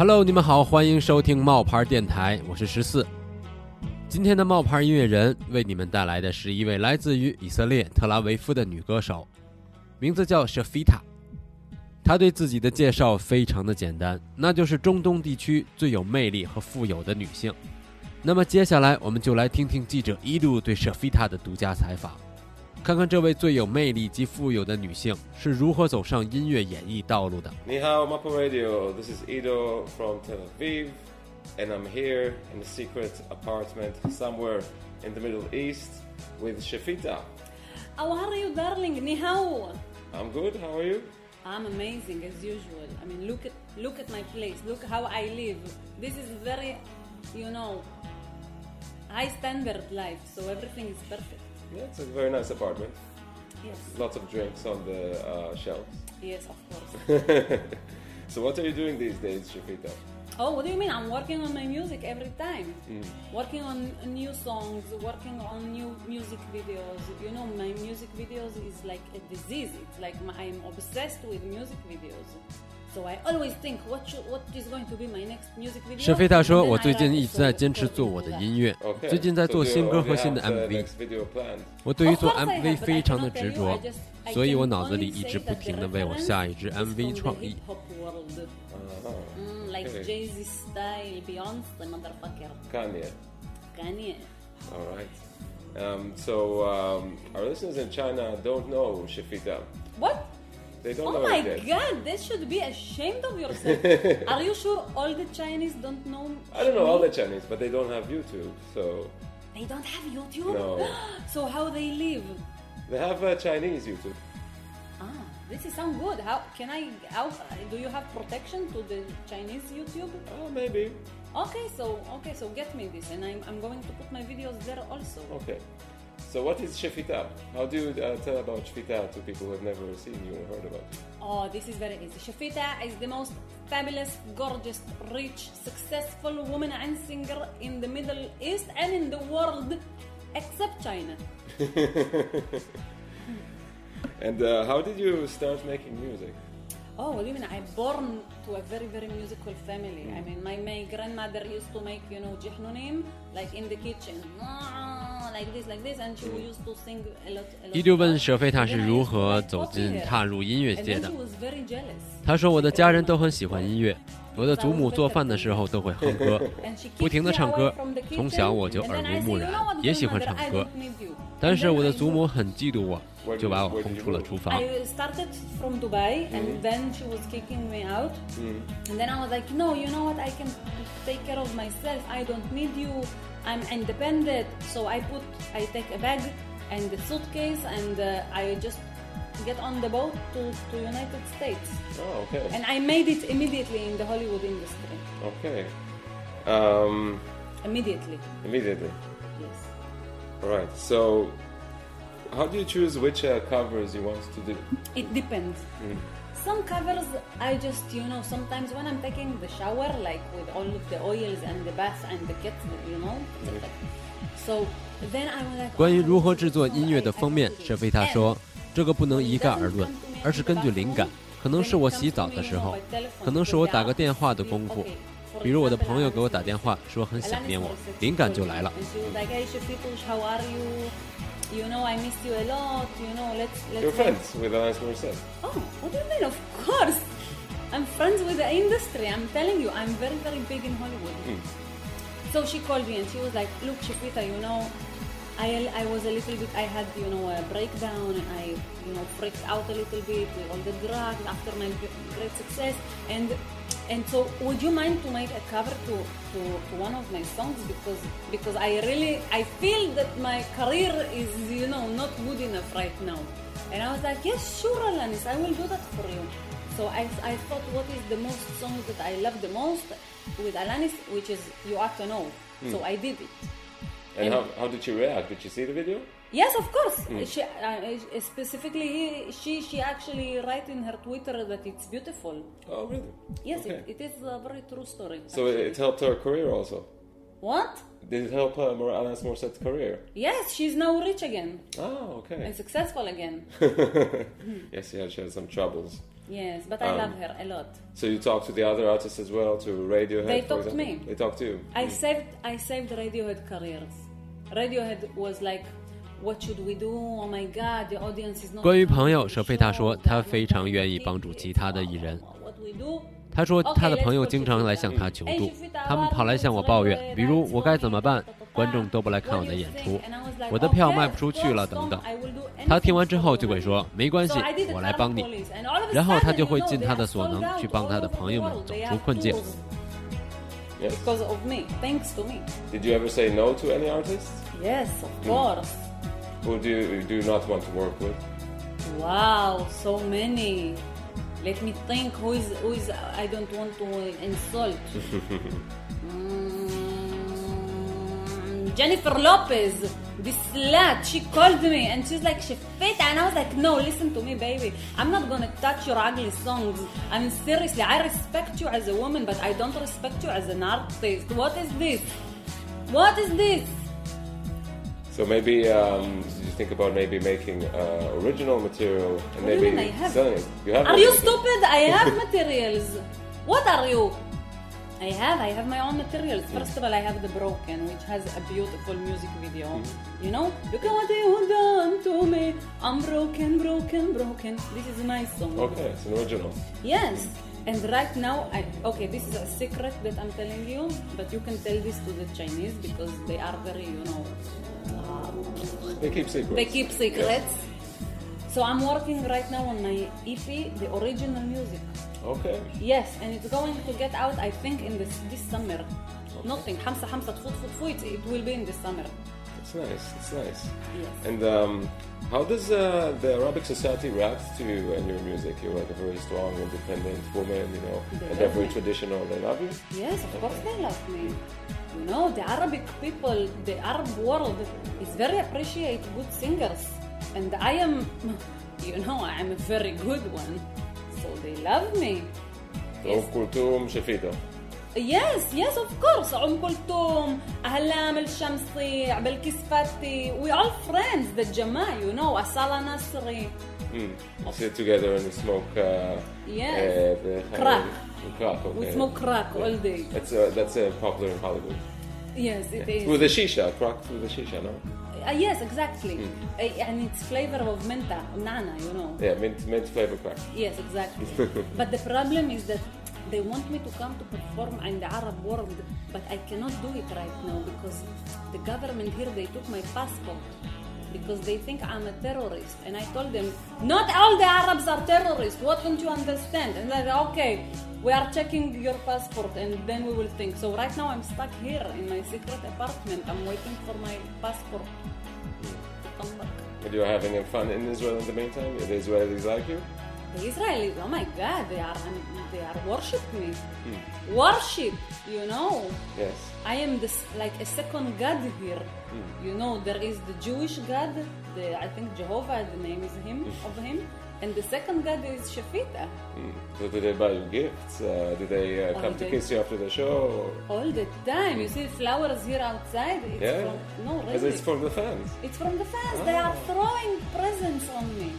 Hello，你们好，欢迎收听冒牌电台，我是十四。今天的冒牌音乐人为你们带来的是一位来自于以色列特拉维夫的女歌手，名字叫 Shafita。她对自己的介绍非常的简单，那就是中东地区最有魅力和富有的女性。那么接下来我们就来听听记者一路对 Shafita 的独家采访，看看这位最有魅力及富有的女性是如何走上音乐演艺道路的。你好，Mapo Radio. This is Ido from Tel Aviv, and I'm here in a secret apartment somewhere in the Middle East with Shefita. How are you, darling? Ni hao. I'm good. How are you? I'm amazing as usual. I mean, look at look at my place. Look how I live. This is very, you know, high standard life. So everything is perfect. Yeah, it's a very nice apartment. Yes. Lots of drinks on the uh, shelves. Yes, of course. so what are you doing these days, Shefita? oh, what do you mean? I'm working on my music every time. Mm. Working on new songs, working on new music videos. You know, my music videos is like a disease. It's like my, I'm obsessed with music videos. So I always think what should, what is going to be my next music video. 沈飞他说：“我最近一直在坚持做我的音乐，最近在做新歌和新的 MV。我对于做 MV 非常的执着，所以我脑子里一直不停的为我下一支 MV 创意。”嗯，like Kanye. Kanye. All right. Um, so um, our listeners in China don't know Shefita. What? They don't Oh know my god, they should be ashamed of yourself. Are you sure all the Chinese don't know? I don't know all the Chinese, but they don't have YouTube, so They don't have YouTube? No. so how they live? they have uh, Chinese YouTube. Ah, this is sound good. How can I? How do you have protection to the Chinese YouTube? Oh, maybe. Okay, so okay, so get me this, and I'm, I'm going to put my videos there also. Okay. So what is Shefita? How do you uh, tell about Shefita to people who have never seen you or heard about you? Oh, this is very easy. Shefita is the most fabulous, gorgeous, rich, successful woman and singer in the Middle East and in the world, except China. And uh, how did you start making music? Oh, you mean? I'm born to a very, very musical family. I mean, my, my grandmother used to make, you know, jihnunim, like in the kitchen, "Ah," like this, like this, and she used to sing a lot. 问舍菲塔是如何走进踏入音乐界的.他说：“我的家人都很喜欢音乐，我的祖母做饭的时候都会哼歌，不停的唱歌。从小我就耳濡目染 "You know what, 也喜欢唱歌 don't need you." 但是我的祖母很嫉妒我，就把我轰出了厨房。I started from Dubai and then she was kicking me out. And then I was like, no, you know what? I can take care of myself. I don't need you. I'm independent. So I put, I take a bag and the suitcase and uh, I just get on the boat to, to United States. Oh, okay. And I made it immediately in the Hollywood industry. Okay. Um, Immediately. immediately. Yes. All right. So, how do you choose which uh, covers you want to do? It depends. Some covers, I just, you know, sometimes when I'm taking the shower, like with all of the oils and the bath and the kits, you know. So then I was like. 关于 oh, 如何制作音乐的封面舍菲塔说：“这个不能一概而论而是根据灵感，可能是我洗澡的时候，可能是我打个电话的功夫，比如我的朋友给我打电话说很想念我，灵感就来了。She was like, hey, Shafitush, how are you? Know, I missed you a lot. You know, let's let's. You're friends with Alanis Morissette. Oh, what do you mean? Of course. I'm friends with the industry. I'm telling you, I'm very, very big in Hollywood. Hmm. So she called me and she was like, look, Shefita, you know, I, I was a little bit, I had, you know, a breakdown and I, you know, freaked out a little bit with all the drugs after my great success. And and so would you mind to make a cover to, to, to one of my songs? Because because I really I feel that my career is you know not good enough right now. And I was like yes sure Alanis I will do that for you. So I, I thought what is the most song that I love the most with Alanis? Which is You Ought to Know. Hmm. So I did it. And, And- how, how did she react? Did she see the video? Yes, of course. She, uh, specifically, she she actually write in her Twitter that it's beautiful. Oh, really? Yes, Okay. it, it is a very true story. So actually. it helped her career also. what? Did it help uh, Mar- Alanis Morissette's career? Yes, she's now rich again Oh, okay. and successful again. yes, yeah, she had some troubles. Yes, but I Um, love her a lot. So you talk to the other artists as well, to Radiohead. They talk to me. They talk to you. I saved I saved Radiohead careers. Radiohead was like, 关于朋友，舍费塔说，他非常愿意帮助其他的艺人。他说，他的朋友经常来向他求助，他们跑来向我抱怨，比如我该怎么办，观众都不来看我的演出，我的票卖不出去了等等。他听完之后就会说，没关系，我来帮你。然后他就会尽他的所能去帮他的朋友们走出困境。Because of me, thanks to me. Did you ever say no to any artist? Yes, of course. Who do you do not want to work with? Wow, so many. Let me think. Who is who is? I don't want to insult. Mm, Jennifer Lopez, this slut. She called me and she's like, she fit, and I was like, no, listen to me, baby. I'm not gonna touch your ugly songs. I mean, seriously, I respect you as a woman, but I don't respect you as an artist. What is this? What is this? So maybe um, you think about maybe making uh, original material and What maybe mean I have? selling it? You have Are you stupid? I have materials. What are you? I have, I have my own materials. First of all, I have The Broken, which has a beautiful music video. Mm-hmm. You know? Look at what you done to me. I'm broken, broken, broken. This is my song. Okay, it's an original. Yes. And right now, I, okay, this is a secret that I'm telling you, but you can tell this to the Chinese because they are very, you know, they keep secrets. They keep secrets. So I'm working right now on my EP, the original music. Okay. Yes, and it's going to get out, I think, in this this summer. Okay. Nothing. It will be in the summer. It's nice. It's nice. Yes. And um, how does uh, the Arabic society react to you and your music? You're like a very strong, independent woman, you know, They and they're very me. traditional. They love you. Yes, of course they love me. You know, the Arabic people, the Arab world is very appreciate good singers. And I am, you know, I'm a very good one. So they love me. Yes. Yes. Kultum Shafito. Yes, yes, of course. أم كلثوم, أهلام الشمسي, عبد الكسفتي. We all friends, the Jama, you know, Asala Nasri. Mm. You sit together and you smoke. Uh, Yes. uh, the Crack. Crack. Okay. We smoke crack all day. That's uh, that's uh, popular in Hollywood. Yes, it is. With the shisha, crack with the shisha, no? Uh, yes, exactly. Uh, and it's flavor of menta, nana, you know. Yeah, mint mint flavor crack. Yes, exactly. but the problem is that they want me to come to perform in the Arab world, but I cannot do it right now because the government here they took my passport because they think I'm a terrorist. And I told them, not all the Arabs are terrorists. What don't you understand? And they said, okay, we are checking your passport and then we will think. So right now I'm stuck here in my secret apartment. I'm waiting for my passport to come back. But you're having fun in Israel in the meantime? The Israelis like you? The Israelis, oh my God, they are they are worship me, worship. You know, Yes. I am this like a second God here. You know, there is the Jewish God, the I think Jehovah, the name is him of him, and the second God is Shefita. Mm. So do they buy you gifts? Uh, do they uh, Oh, come to kiss you after the show? All the time, you see flowers here outside. It's Yeah. from, no, Because really, it's from the fans. it's from the fans. They are Oh. throwing presents on me.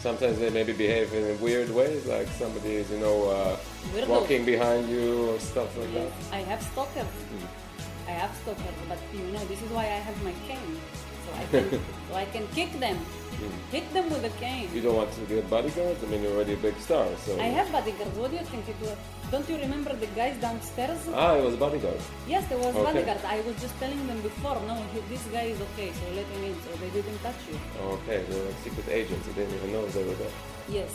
Sometimes they maybe behave in weird ways, like somebody is, you know, uh, walking behind you or stuff like Yes, that. I have stalkers. I have stalkers, but you know this is why I have my cane, so I can so I can kick them, hit them with a cane. You don't want to get bodyguards? I mean, you're already a big star, so. I have bodyguards. What do you think it was? Don't you remember the guys downstairs? Ah, it was a bodyguard. yes, there was okay. bodyguards. I was just telling them before. No, he, this guy is okay, so let him in. So they didn't touch you. Okay, they're like secret agents. They didn't even know they were there. Yes,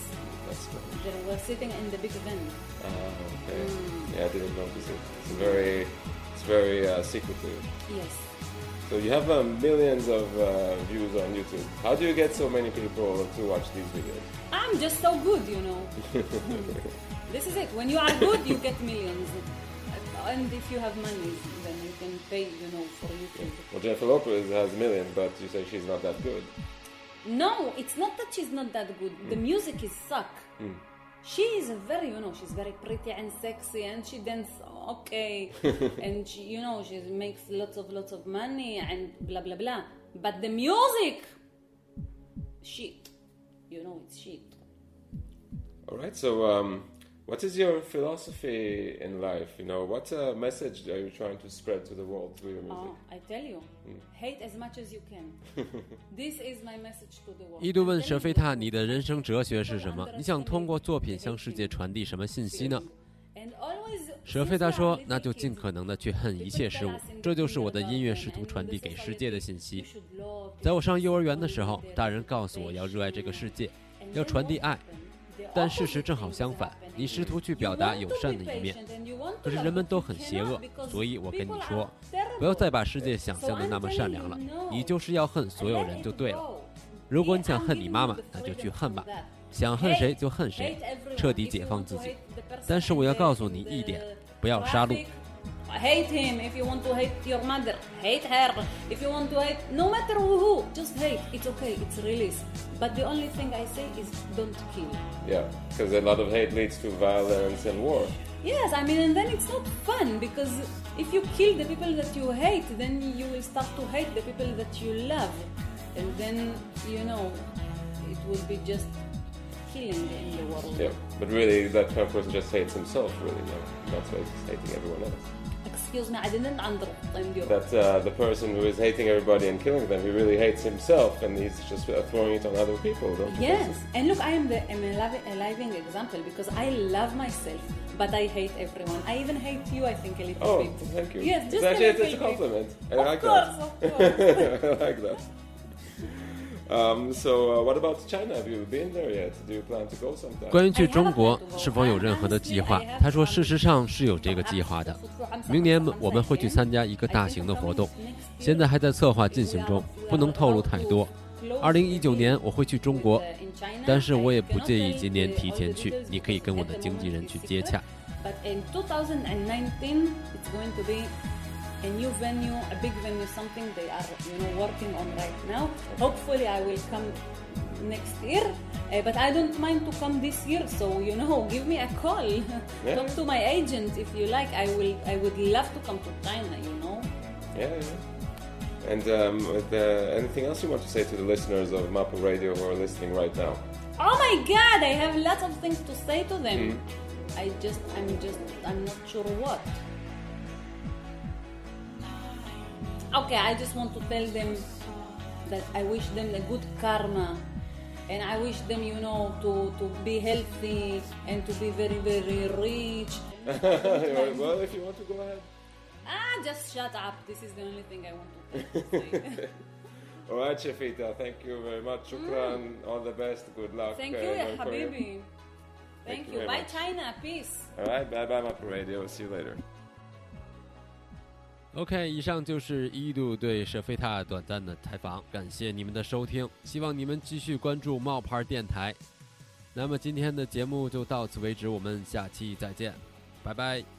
That's cool. they were sitting in the big van. Ah, okay. Mm. Yeah, I didn't notice it. It's very, it's very uh, secretive. Yes. So you have uh, millions of uh, views on YouTube. How do you get so many people to watch these videos? I'm just so good, you know. this is it. When you are good, you get millions. And if you have money, then you can pay, you know, for YouTube. Well, Jennifer Lopez has millions, but you say she's not that good. No, it's not that she's not that good. The music is suck. She is a very, you know, she's very pretty and sexy, and she dance okay, and she, you know, she makes lots of lots of money and blah blah blah. But the music, shit, you know, it's shit. All right. So, um, what is your philosophy in life? You know, what uh, message are you trying to spread to the world through your music? Oh, I tell you, hate as much as you can. this is my message to the world. 一度问舍菲 you. 塔：“你的人生哲学是什么？你想通过作品向世界传递什么信息呢？”舍菲塔说那就尽可能的去恨一切事物，这就是我的音乐试图传递给世界的信息。”在我上幼儿园的时候，大人告诉我要热爱这个世界，要传递爱。但事实正好相反，你试图去表达友善的一面，可是人们都很邪恶，所以我跟你说，不要再把世界想象的那么善良了，你就是要恨所有人就对了。如果你想恨你妈妈，那就去恨吧，想恨谁就恨谁，彻底解放自己。但是我要告诉你一点，不要杀戮。Hate him if you want to hate your mother. Hate her if you want to hate no matter who. Just hate. It's okay. It's release. But the only thing I say is don't kill. Yeah, because a lot of hate leads to violence and war. Yes, I mean, and then it's not fun because if you kill the people that you hate, then you will start to hate the people that you love, and then you know it will be just killing in the world. Yeah, but really, that kind of person just hates himself. Really, no, that's why he's hating everyone else. Excuse me, I didn't understand you. That uh, the person who is hating everybody and killing them, he really hates himself, and he's just uh, throwing it on other people. Don't Yes, think? and look, I am the am a, livi- a living example because I love myself, but I hate everyone. I even hate you. I think a little Oh, bit. thank you. Yes, just it's actually a it's a compliment. I Of like course, that. of course. I like that. Um, so, uh, what about China? Have you been there yet? Do you plan to go sometime? 关于去中国是否有任何的计划？他说，事实上是有这个计划的。明年我们会去参加一个大型的活动，现在还在策划进行中，不能透露太多。二零一九年我会去中国，但是我也不介意今年提前去，你可以跟我的经纪人去接洽。But in 2019, it's going to be a new venue, a big venue, something they are, you know, working on right now. Hopefully, I will come next year. Uh, but I don't mind to come this year, so you know, give me a call. Talk to my agent if you like. I will. I would love to come to China. You know. Yeah, yeah. And um, with, uh, anything else you want to say to the listeners of Mapo Radio who are listening right now? Oh my God! I have lots of things to say to them. I just, I'm just, I'm not sure what. Okay, I just want to tell them that I wish them a good karma, and I wish them, you know, to to be healthy and to be very, very rich. well, if you want to go ahead. ah, just shut up. This is the only thing I want to say. All right, Shefita, thank you very much. Shukran, all the best, good luck. Thank uh, you, ya going for you. habibi. Thank you you. Bye, much. China. Peace. All right, bye bye, Mapo Radio. See you later. OK，以上就是一度对舍菲塔短暂的采访，感谢你们的收听，希望你们继续关注冒牌电台。那么今天的节目就到此为止，我们下期再见，拜拜。